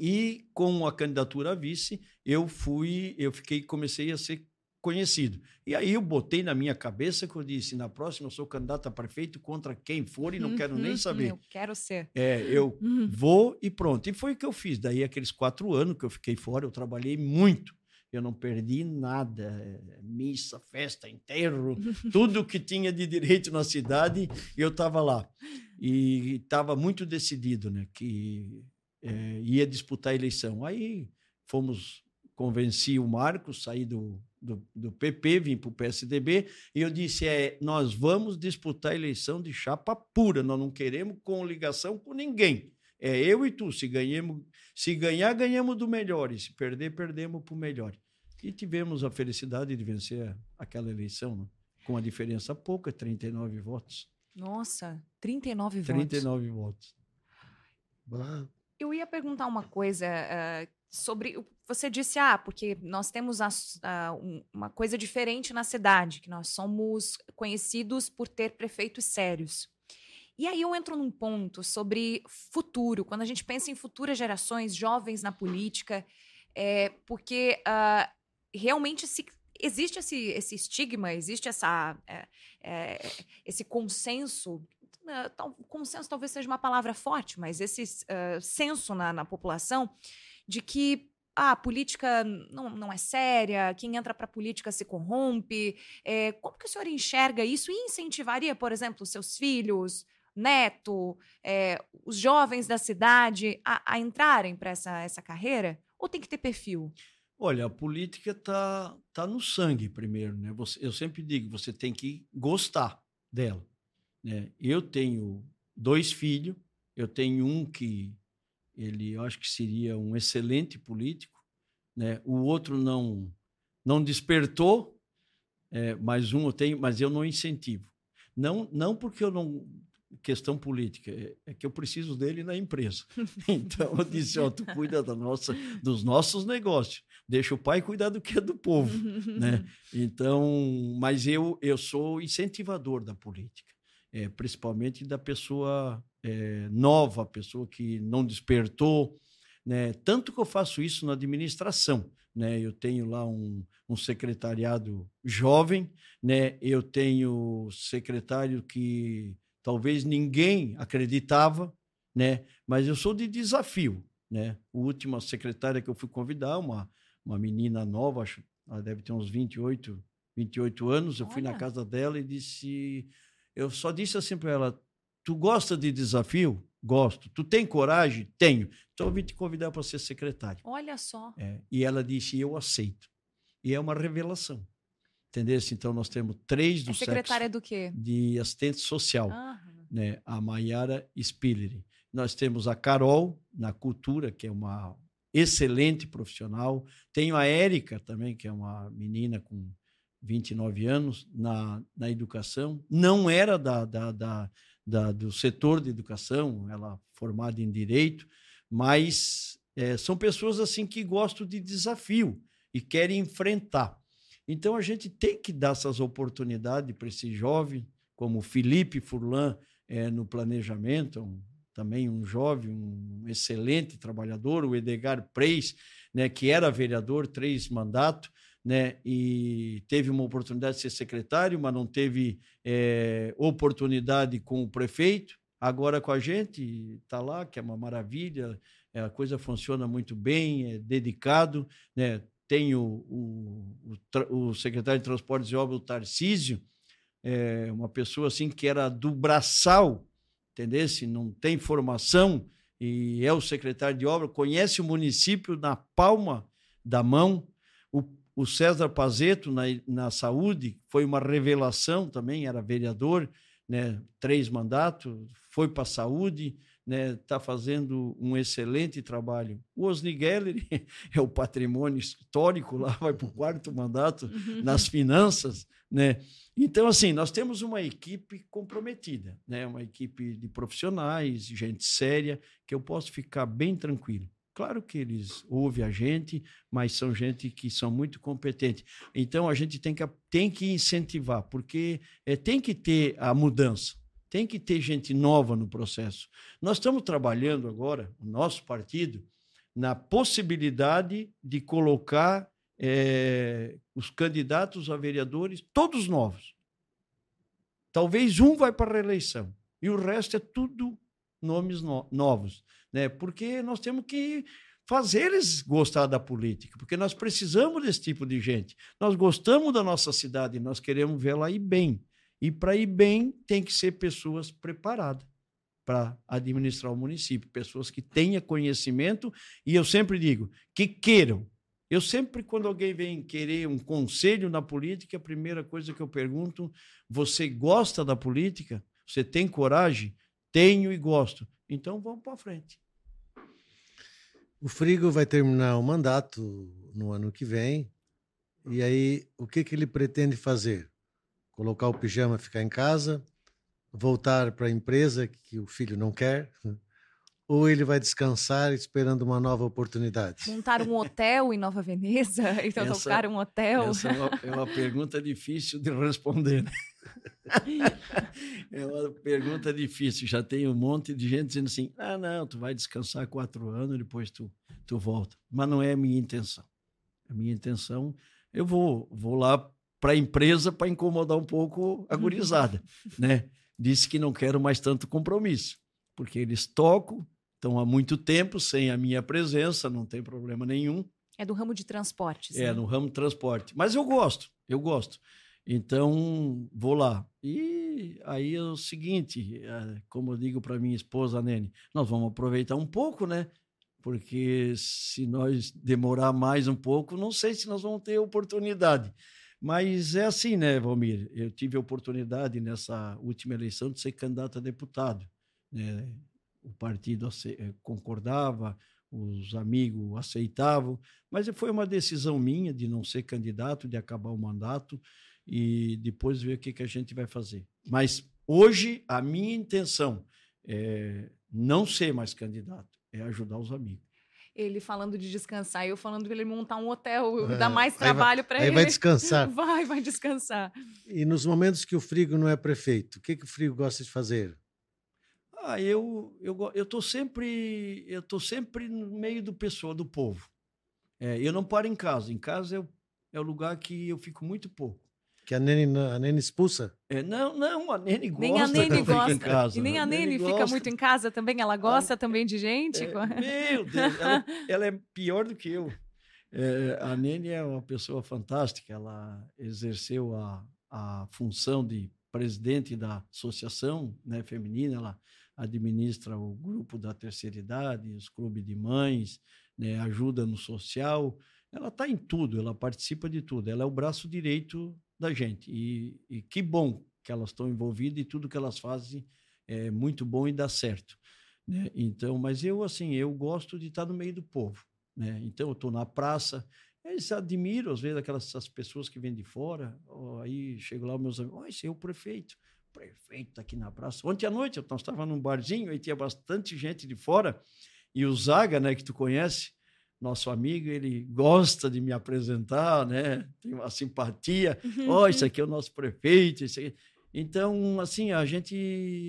E com a candidatura a vice, eu fui, eu fiquei, comecei a ser conhecido. E aí eu botei na minha cabeça que eu disse: na próxima eu sou candidato a prefeito contra quem for e não quero nem uhum, saber. Eu quero ser. É, eu uhum. vou e pronto. E foi o que eu fiz. Daí, aqueles quatro anos que eu fiquei fora, eu trabalhei muito. Eu não perdi nada. Missa, festa, enterro, tudo que tinha de direito na cidade, eu estava lá. E estava muito decidido né, que é, ia disputar a eleição. Aí fomos, convenci o Marcos, saí do, do, do PP, vim para o PSDB, e eu disse: é, nós vamos disputar a eleição de chapa pura, nós não queremos com ligação com ninguém. É eu e tu. Se, ganhemos, se ganhar, ganhamos do melhor, e se perder, perdemos para o melhor. E tivemos a felicidade de vencer aquela eleição, né? com a diferença pouca 39 votos. Nossa, 39 votos. 39 votos. Eu ia perguntar uma coisa uh, sobre. Você disse, ah, porque nós temos a, a, um, uma coisa diferente na cidade, que nós somos conhecidos por ter prefeitos sérios. E aí eu entro num ponto sobre futuro, quando a gente pensa em futuras gerações, jovens na política, é, porque uh, realmente se, existe esse, esse estigma, existe essa, é, é, esse consenso Uh, consenso talvez seja uma palavra forte, mas esse uh, senso na, na, população de que ah, a política não, não é séria, quem entra para a política se corrompe. É, como que o senhor enxerga isso e incentivaria, por exemplo, seus filhos, neto, é, os jovens da cidade a, a entrarem para essa, essa carreira? Ou tem que ter perfil? Olha, a política está tá no sangue primeiro, né? Você, eu sempre digo, você tem que gostar dela. Né? Eu tenho dois filhos, eu tenho um que ele eu acho que seria um excelente político, né? O outro não não despertou, é, mas um eu tenho, mas eu não incentivo. Não não porque eu não questão política, é, é que eu preciso dele na empresa. Então eu disse, ó, oh, tu cuida da nossa, dos nossos negócios, deixa o pai cuidar do que é do povo, né? Então, mas eu eu sou incentivador da política, é, principalmente da pessoa é, nova, pessoa que não despertou, né? Tanto que eu faço isso na administração, né? Eu tenho lá um, um secretariado jovem, né? Eu tenho secretário que talvez ninguém acreditava, né? Mas eu sou de desafio, né? A última secretária que eu fui convidar, uma uma menina nova, acho, ela deve ter uns 28, 28 anos, eu Olha. fui na casa dela e disse, eu só disse assim para ela, Tu gosta de desafio? Gosto. Tu tem coragem? Tenho. Então eu vim te convidar para ser secretário. Olha só. É, e ela disse: Eu aceito. E é uma revelação. Entendeu? Então, nós temos três do é secretária sexo do quê? de assistente social, Ah, né? a Maiara Spiller. Nós temos a Carol, na cultura, que é uma excelente profissional. Tenho a Érica também, que é uma menina com 29 anos na, na educação. Não era da, da, da, da- do setor de educação, ela formada em direito, mas eh, são pessoas assim que gostam de desafio e querem enfrentar. Então a gente tem que dar essas oportunidades para esse jovem, como Felipe Furlan eh, no planejamento, um- também um jovem, um excelente trabalhador, o Edgar Preis, né, que era vereador, três mandatos, né, e teve uma oportunidade de ser secretário, mas não teve eh, oportunidade com o prefeito. Agora com a gente, está lá, que é uma maravilha, eh, a coisa funciona muito bem, é dedicado, né? Tem o, o, o, o secretário de Transportes e Obras, o Tarcísio, é uma pessoa assim que era do braçal, entendeu? Se não tem formação e é o secretário de obra, conhece o município na palma da mão. O, o César Pazeto, na, na saúde, foi uma revelação também, era vereador, né? três mandatos, foi para a saúde, está fazendo um excelente trabalho. O Osni Geller é o patrimônio histórico lá, vai para o quarto mandato uhum. nas finanças, né? Então, assim, nós temos uma equipe comprometida, né? Uma equipe de profissionais, gente séria, que eu posso ficar bem tranquilo. Claro que eles ouvem a gente, mas são gente que são muito competentes. Então, a gente tem que, tem que incentivar, porque é, tem que ter a mudança, tem que ter gente nova no processo. Nós estamos trabalhando agora, o nosso partido, na possibilidade de colocar eh, os candidatos a vereadores, todos novos. Talvez um vai para a reeleição e o resto é tudo nomes no- novos, né? Porque nós temos que fazer eles gostar da política, porque nós precisamos desse tipo de gente. Nós gostamos da nossa cidade, nós queremos vê-la ir bem. E para ir bem, tem que ser pessoas preparadas para administrar o município, pessoas que tenham conhecimento e eu sempre digo que queiram. Eu sempre, quando alguém vem querer um conselho na política, a primeira coisa que eu pergunto: você gosta da política? Você tem coragem? Tenho e gosto. Então vamos para frente. O Frigo vai terminar o mandato no ano que vem. E aí, o que, que ele pretende fazer? Colocar o pijama ficar em casa? Voltar para a empresa que o filho não quer? Ou ele vai descansar esperando uma nova oportunidade? Montar um hotel em Nova Veneza? Então, Essa- tocar um hotel? Essa é uma, é uma pergunta difícil de responder. né? É uma pergunta difícil. Já tem um monte de gente dizendo assim: ah, não, tu vai descansar quatro anos, depois tu, tu volta. Mas não é a minha intenção. A minha intenção, eu vou, vou lá para a empresa para incomodar um pouco a gurizada. né? Disse que não quero mais tanto compromisso, porque eles tocam, estão há muito tempo sem a minha presença, não tem problema nenhum. É do ramo de transportes. É, né? no ramo de transporte. Mas eu gosto, eu gosto. Então, vou lá. E aí é o seguinte, eh, como eu digo para minha esposa, Nene, nós vamos aproveitar um pouco, né? Porque se nós demorar mais um pouco, não sei se nós vamos ter oportunidade. Mas é assim, né, Valmir? Eu tive a oportunidade nessa última eleição de ser candidato a deputado. né? O partido eh, concordava, os amigos aceitavam, mas foi uma decisão minha de não ser candidato, de acabar o mandato e depois ver o que, que a gente vai fazer. Mas hoje a minha intenção é não ser mais candidato, é ajudar os amigos. Ele falando de descansar eu falando de ele montar um hotel, É, dar mais aí trabalho para Aí ele. vai descansar. Vai, vai descansar. E nos momentos que o Frigo não é prefeito, o que, que o Frigo gosta de fazer? Ah, eu eu eu tô sempre eu tô sempre no meio do pessoal, do povo. É, eu não paro em casa. Em casa é, o- é o lugar que eu fico muito pouco. Que a Nene, a Nene expulsa? É, não, não, a Nene gosta. Nem a Nene eu gosta. Em casa, e nem né? a Nene, fica gosta. muito em casa também. Ela gosta também de gente. É, meu Deus, ela, ela é pior do que eu. É, a Nene é uma pessoa fantástica. Ela exerceu a, a função de presidente da associação né, feminina. Ela administra o grupo da terceira idade, os clubes de mães, né, ajuda no social. Ela está em tudo, ela participa de tudo. Ela é o braço direito da gente. E, e que bom que elas estão envolvidas e tudo que elas fazem é muito bom e dá certo. Né? Então, mas eu, assim, eu gosto de estar no meio do povo. Né? Então, eu estou na praça, eles admiram, às vezes, aquelas pessoas que vêm de fora. Oh, aí chego lá, meus amigos, oh, esse é o prefeito. Prefeito aqui na praça. Ontem à noite, nós estava num barzinho e tinha bastante gente de fora. E o Zaga, né, que tu conhece, nosso amigo, ele gosta de me apresentar, né? Tem uma simpatia. Ó, oh, isso aqui é o nosso prefeito, isso aqui. Então, assim, a gente,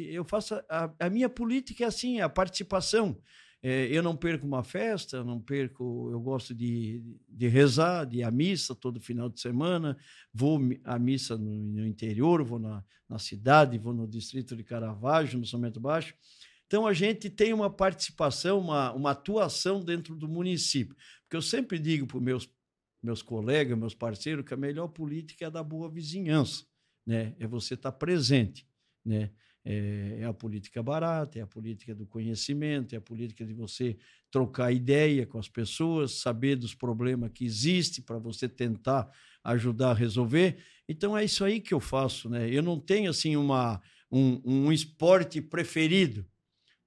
eu faço a, a minha política é assim, a participação. É, eu não perco uma festa, não perco, eu gosto de, de rezar, de ir à missa todo final de semana, vou à missa no, no interior, vou na, na cidade, vou no distrito de Caravaggio, no São Baixo. Então, a gente tem uma participação, uma, uma atuação dentro do município. Porque eu sempre digo para os meus, meus colegas, meus parceiros, que a melhor política é a da boa vizinhança, né? é você estar presente. Né? É, é, a política barata, é a política do conhecimento, é a política de você trocar ideia com as pessoas, saber dos problemas que existem para você tentar ajudar a resolver. Então é isso aí que eu faço, né? Eu não tenho assim uma um, um esporte preferido.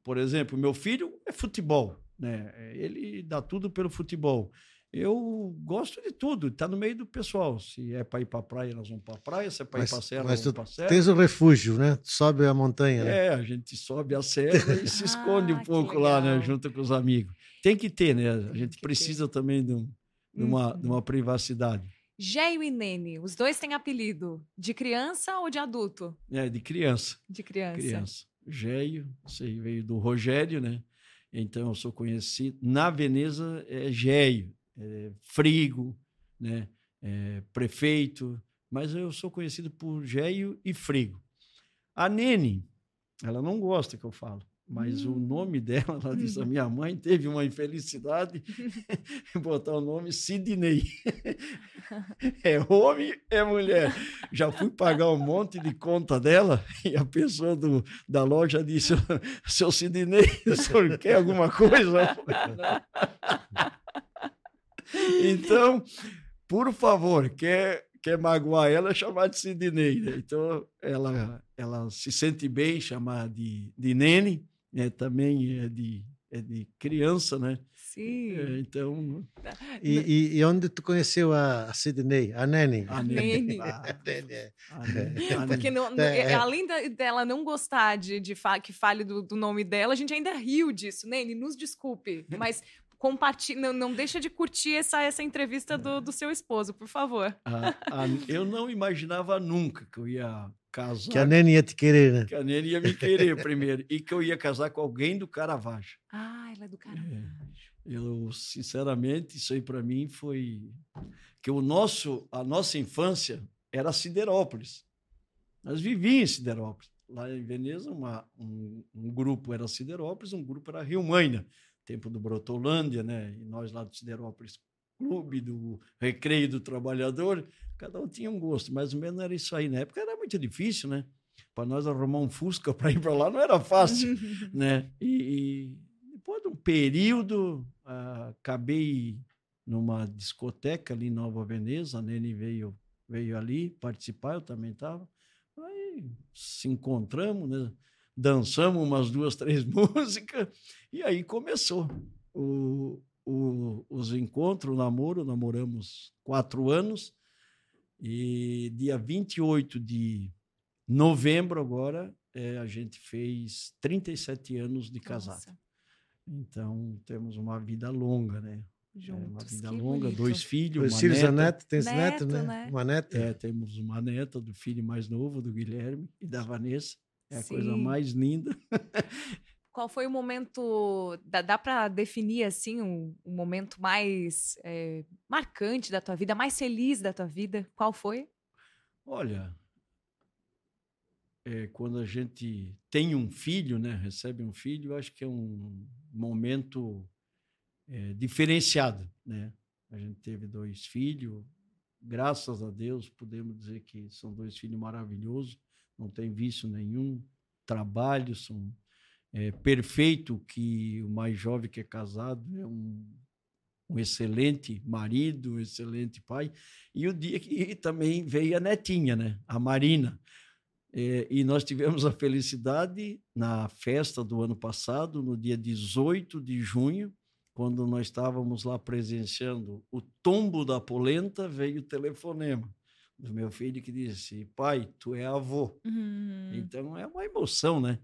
Por exemplo, meu filho é futebol, né? Ele dá tudo pelo futebol. Eu gosto de tudo, tá no meio do pessoal. Se é para ir para a praia, nós vamos para a praia. Se é para ir para a serra, nós vamos para a serra. Tens o refúgio, né? Sobe a montanha, né? É, a gente sobe a serra e se esconde ah, um pouco lá, né? Junto com os amigos. Tem que ter, né? A gente precisa ter. também de, um, de, uma, uhum. de uma privacidade. Geio e Nene, os dois têm apelido de criança ou de adulto? É, de criança. De criança. Criança. Geio, sei, veio do Rogério, né? Então eu sou conhecido. Na Veneza é Geio, é Frigo, né? É prefeito, mas eu sou conhecido por Geio e Frigo. A Nene, ela não gosta que eu falo. Mas hum. o nome dela, ela diz, a minha mãe teve uma infelicidade em botar o nome Sidney. é homem, é mulher. Já fui pagar um monte de conta dela e a pessoa do, da loja disse, seu Sidney, o senhor quer alguma coisa? Então, por favor, quer, quer magoar ela, chamar de Sidney. Né? Então, ela, ela se sente bem chamar de, de Nene é, também é de, é de criança, né? Sim. É, então. E, e, e, onde tu conheceu a, a Sidney? A Nene? A Nene. a Nene. É. Porque é, é, além dela não gostar de, de fa que fale do, do, nome dela, a gente ainda riu disso. Nene, nos desculpe, mas compartilhe, não, não deixa de curtir essa, essa entrevista do, do seu esposo, por favor. eu não imaginava nunca que eu ia casar. Que a Nene ia te querer, né? Que a Nene ia me querer primeiro. E que eu ia casar com alguém do Caravaggio. Ah, ela é do Caravaggio. É. Eu, sinceramente, isso aí para mim foi. Que o nosso, a nossa infância era Siderópolis. Nós vivíamos em Siderópolis. Lá em Veneza, uma, um, um grupo era Siderópolis, um grupo era Rio Maina, tempo do Brotolândia, né? E nós lá do Siderópolis Clube, do Recreio do Trabalhador, cada um tinha um gosto, mais ou menos era isso aí. Na época era muito difícil, né? Para nós arrumar um Fusca para ir para lá não era fácil, né? E, e, depois de um período, acabei numa discoteca ali em Nova Veneza, a Nene veio, veio ali participar, eu também estava. Aí se encontramos, né? Dançamos umas duas, três músicas, e aí começou o, o, os encontros, o namoro, namoramos quatro anos, e dia 28 de novembro agora, é, a gente fez 37 anos de casado. Nossa. Então, temos uma vida longa, né? Juntos, é uma vida longa, bonito. dois filhos, dois uma filhos, neta. a neta, tens neto, neto né? né? Uma neta. É, temos uma neta do filho mais novo, do Guilherme e da Vanessa. É a Sim. coisa mais linda. Qual foi o momento, dá, dá para definir assim, um, um momento mais é, marcante da tua vida, mais feliz da tua vida? Qual foi? Olha, é, quando a gente tem um filho, né, recebe um filho, eu acho que é um momento é, diferenciado, né? A gente teve dois filhos, graças a Deus, podemos dizer que são dois filhos maravilhosos, não tem vício nenhum, trabalho, são é, perfeito que o mais jovem que é casado é um, um excelente marido, um excelente pai. E o dia que também veio a netinha, né? A Marina. É, e nós tivemos a felicidade na festa do ano passado, no dia 18 de junho, quando nós estávamos lá presenciando o tombo da polenta, veio o telefonema do meu filho que disse: Pai, tu é avô. Uhum. Então é uma emoção, né?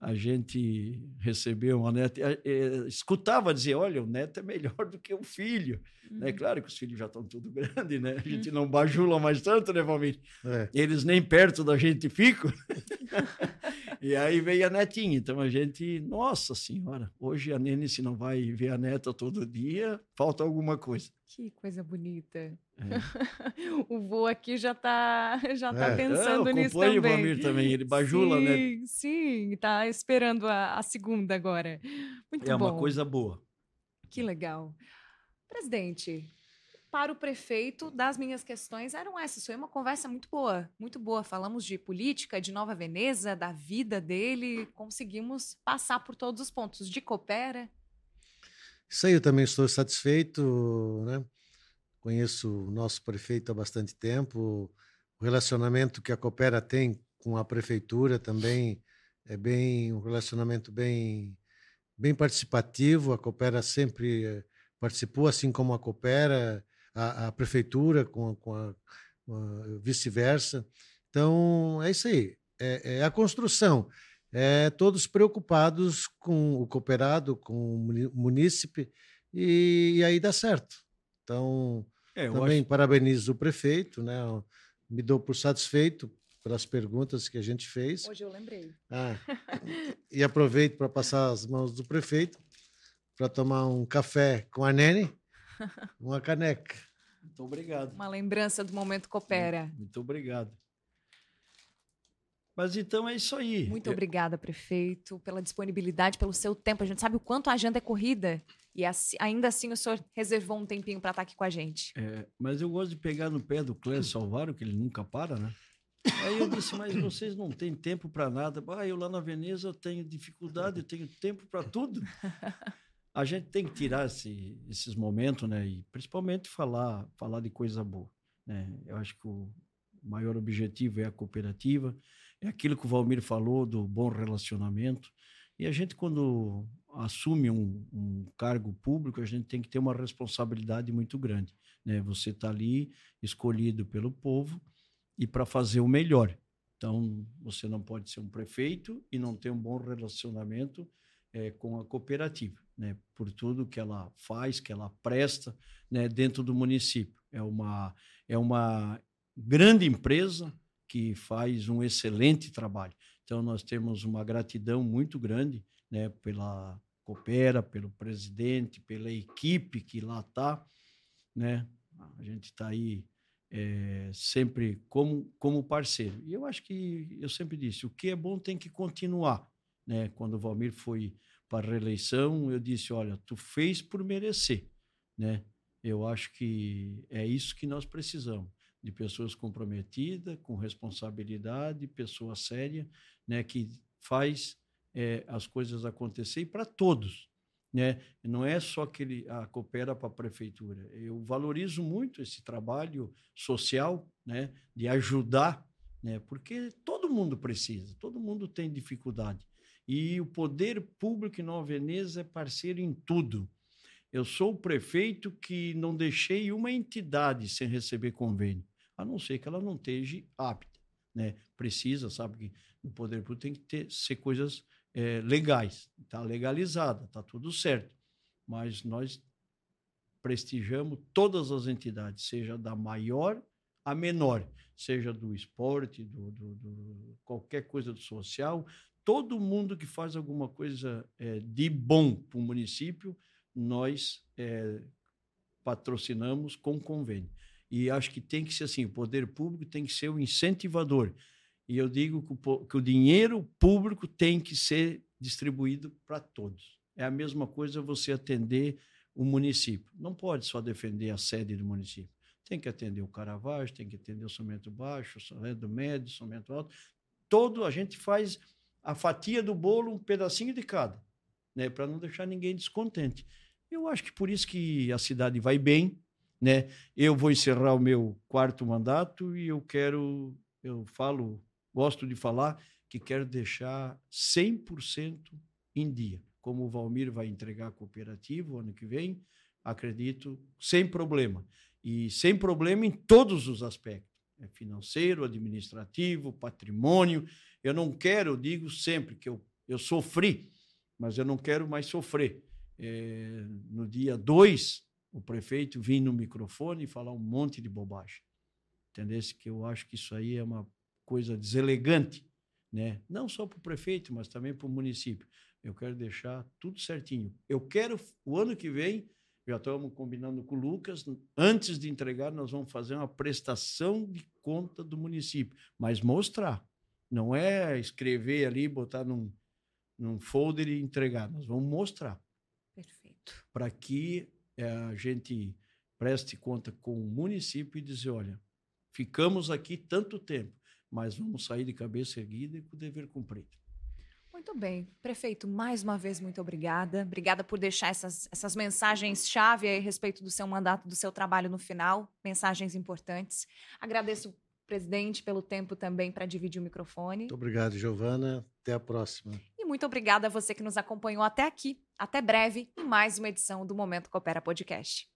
a gente recebeu uma neta, é, é, escutava dizer, olha, o neto é melhor do que o filho. Né? Uhum. Né? Claro que os filhos já estão tudo grandes, né? A gente uhum. não bajula mais tanto, né, Valmir? É. Eles nem perto da gente ficam. e aí veio a netinha. Então a gente, nossa senhora, hoje a Nene, se não vai ver a neta todo dia, falta alguma coisa. Que coisa bonita. É. o vô aqui já está já tá é. pensando é, nisso também. o Vamir também, ele bajula, sim, né? Sim, está esperando a, a, segunda agora. Muito é bom. É uma coisa boa. Que legal. Presidente, para o prefeito, das minhas questões eram essas. Foi uma conversa muito boa, muito boa. Falamos de política, de Nova Veneza, da vida dele, conseguimos passar por todos os pontos. De Coopera, isso aí eu também estou satisfeito, né? Conheço o nosso prefeito há bastante tempo, o relacionamento que a Coopera tem com a prefeitura também é bem um relacionamento bem bem participativo. A Coopera sempre eh, participou, assim como a Coopera, a, a prefeitura com, com a, a vice-versa. Então é isso aí, é, é a construção é, todos preocupados com o cooperado, com o munícipe, e, e aí dá certo. Então, é, também acho... parabenizo o prefeito, né? me dou por satisfeito pelas perguntas que a gente fez. Hoje eu lembrei. Ah, e aproveito para passar as mãos do prefeito para tomar um café com a Nene, uma caneca. Muito obrigado. Uma lembrança do momento coopera. Muito obrigado. Mas então é isso aí. Muito obrigada, prefeito, pela disponibilidade, pelo seu tempo. A gente sabe o quanto a agenda é corrida. E assim, ainda assim o senhor reservou um tempinho para estar aqui com a gente. É, mas eu gosto de pegar no pé do Clécio Salvaro, que ele nunca para, né? Aí eu disse, mas vocês não têm tempo para nada. Ah, eu lá na Veneza tenho dificuldade, eu tenho tempo para tudo. A gente tem que tirar esse, esses momentos, né? E principalmente falar, falar de coisa boa. Né? Eu acho que o maior objetivo é a cooperativa. É aquilo que o Valmir falou do bom relacionamento. E a gente, quando assume um, um cargo público, a gente tem que ter uma responsabilidade muito grande. Né? Você está ali escolhido pelo povo e para fazer o melhor. Então, você não pode ser um prefeito e não ter um bom relacionamento é, com a cooperativa, né? por tudo que ela faz, que ela presta né, dentro do município. É uma, é uma grande empresa que faz um excelente trabalho. Então, nós temos uma gratidão muito grande né, pela Coopera, pelo presidente, pela equipe que lá está. Né? A gente está aí é, sempre como, como parceiro. E eu acho que, eu sempre disse, o que é bom tem que continuar. Né? Quando o Valmir foi para a reeleição, eu disse, olha, tu fez por merecer. Né? Eu acho que é isso que nós precisamos de pessoas comprometidas, com responsabilidade, pessoa séria, né, que faz é, as coisas acontecer para todos. Né? Não é só que ele a, coopera para a prefeitura. Eu valorizo muito esse trabalho social né, de ajudar, né, porque todo mundo precisa, todo mundo tem dificuldade. E o poder público em Nova Veneza é parceiro em tudo. Eu sou o prefeito que não deixei uma entidade sem receber convênio a não ser que ela não esteja apta. Né? Precisa, sabe que no poder público tem que ter, ser coisas é, legais, está legalizada, está tudo certo. Mas nós prestigiamos todas as entidades, seja da maior a menor, seja do esporte, do, do, do qualquer coisa do social, todo mundo que faz alguma coisa é, de bom para o município, nós é, patrocinamos com convênio. E acho que tem que ser assim: o poder público tem que ser o incentivador. E eu digo que o, que o dinheiro público tem que ser distribuído para todos. É a mesma coisa você atender o município. Não pode só defender a sede do município. Tem que atender o Caravaggio, tem que atender o somente baixo, o somente médio, o somente alto. Todo a gente faz a fatia do bolo, um pedacinho de cada, né, para não deixar ninguém descontente. Eu acho que por isso que a cidade vai bem, né? Eu vou encerrar o meu quarto mandato e eu quero, eu falo, gosto de falar que quero deixar 100% em dia. Como o Valmir vai entregar a cooperativa o ano que vem, acredito, sem problema. E sem problema em todos os aspectos. É financeiro, administrativo, patrimônio. Eu não quero, eu digo sempre que eu, eu sofri, mas eu não quero mais sofrer. É, no dia 2, o prefeito vir no microfone e falar um monte de bobagem. Entendeu? Que eu acho que isso aí é uma coisa deselegante, né? não só para o prefeito, mas também para o município. Eu quero deixar tudo certinho. Eu quero, o ano que vem, já estamos combinando com o Lucas, antes de entregar, nós vamos fazer uma prestação de conta do município, mas mostrar. Não é escrever ali, botar num, num folder e entregar. Nós vamos mostrar. Perfeito. Para que é, a gente preste conta com o município e dizer: olha, ficamos aqui tanto tempo, mas vamos sair de cabeça erguida e com o dever cumprido. Muito bem. Prefeito, mais uma vez, muito obrigada. Obrigada por deixar essas, essas mensagens-chave a respeito do seu mandato, do seu trabalho no final, mensagens importantes. Agradeço, presidente, pelo tempo também para dividir o microfone. Muito obrigado, Giovana. Até a próxima. E muito obrigada a você que nos acompanhou até aqui. Até breve em mais uma edição do Momento Coopera Podcast.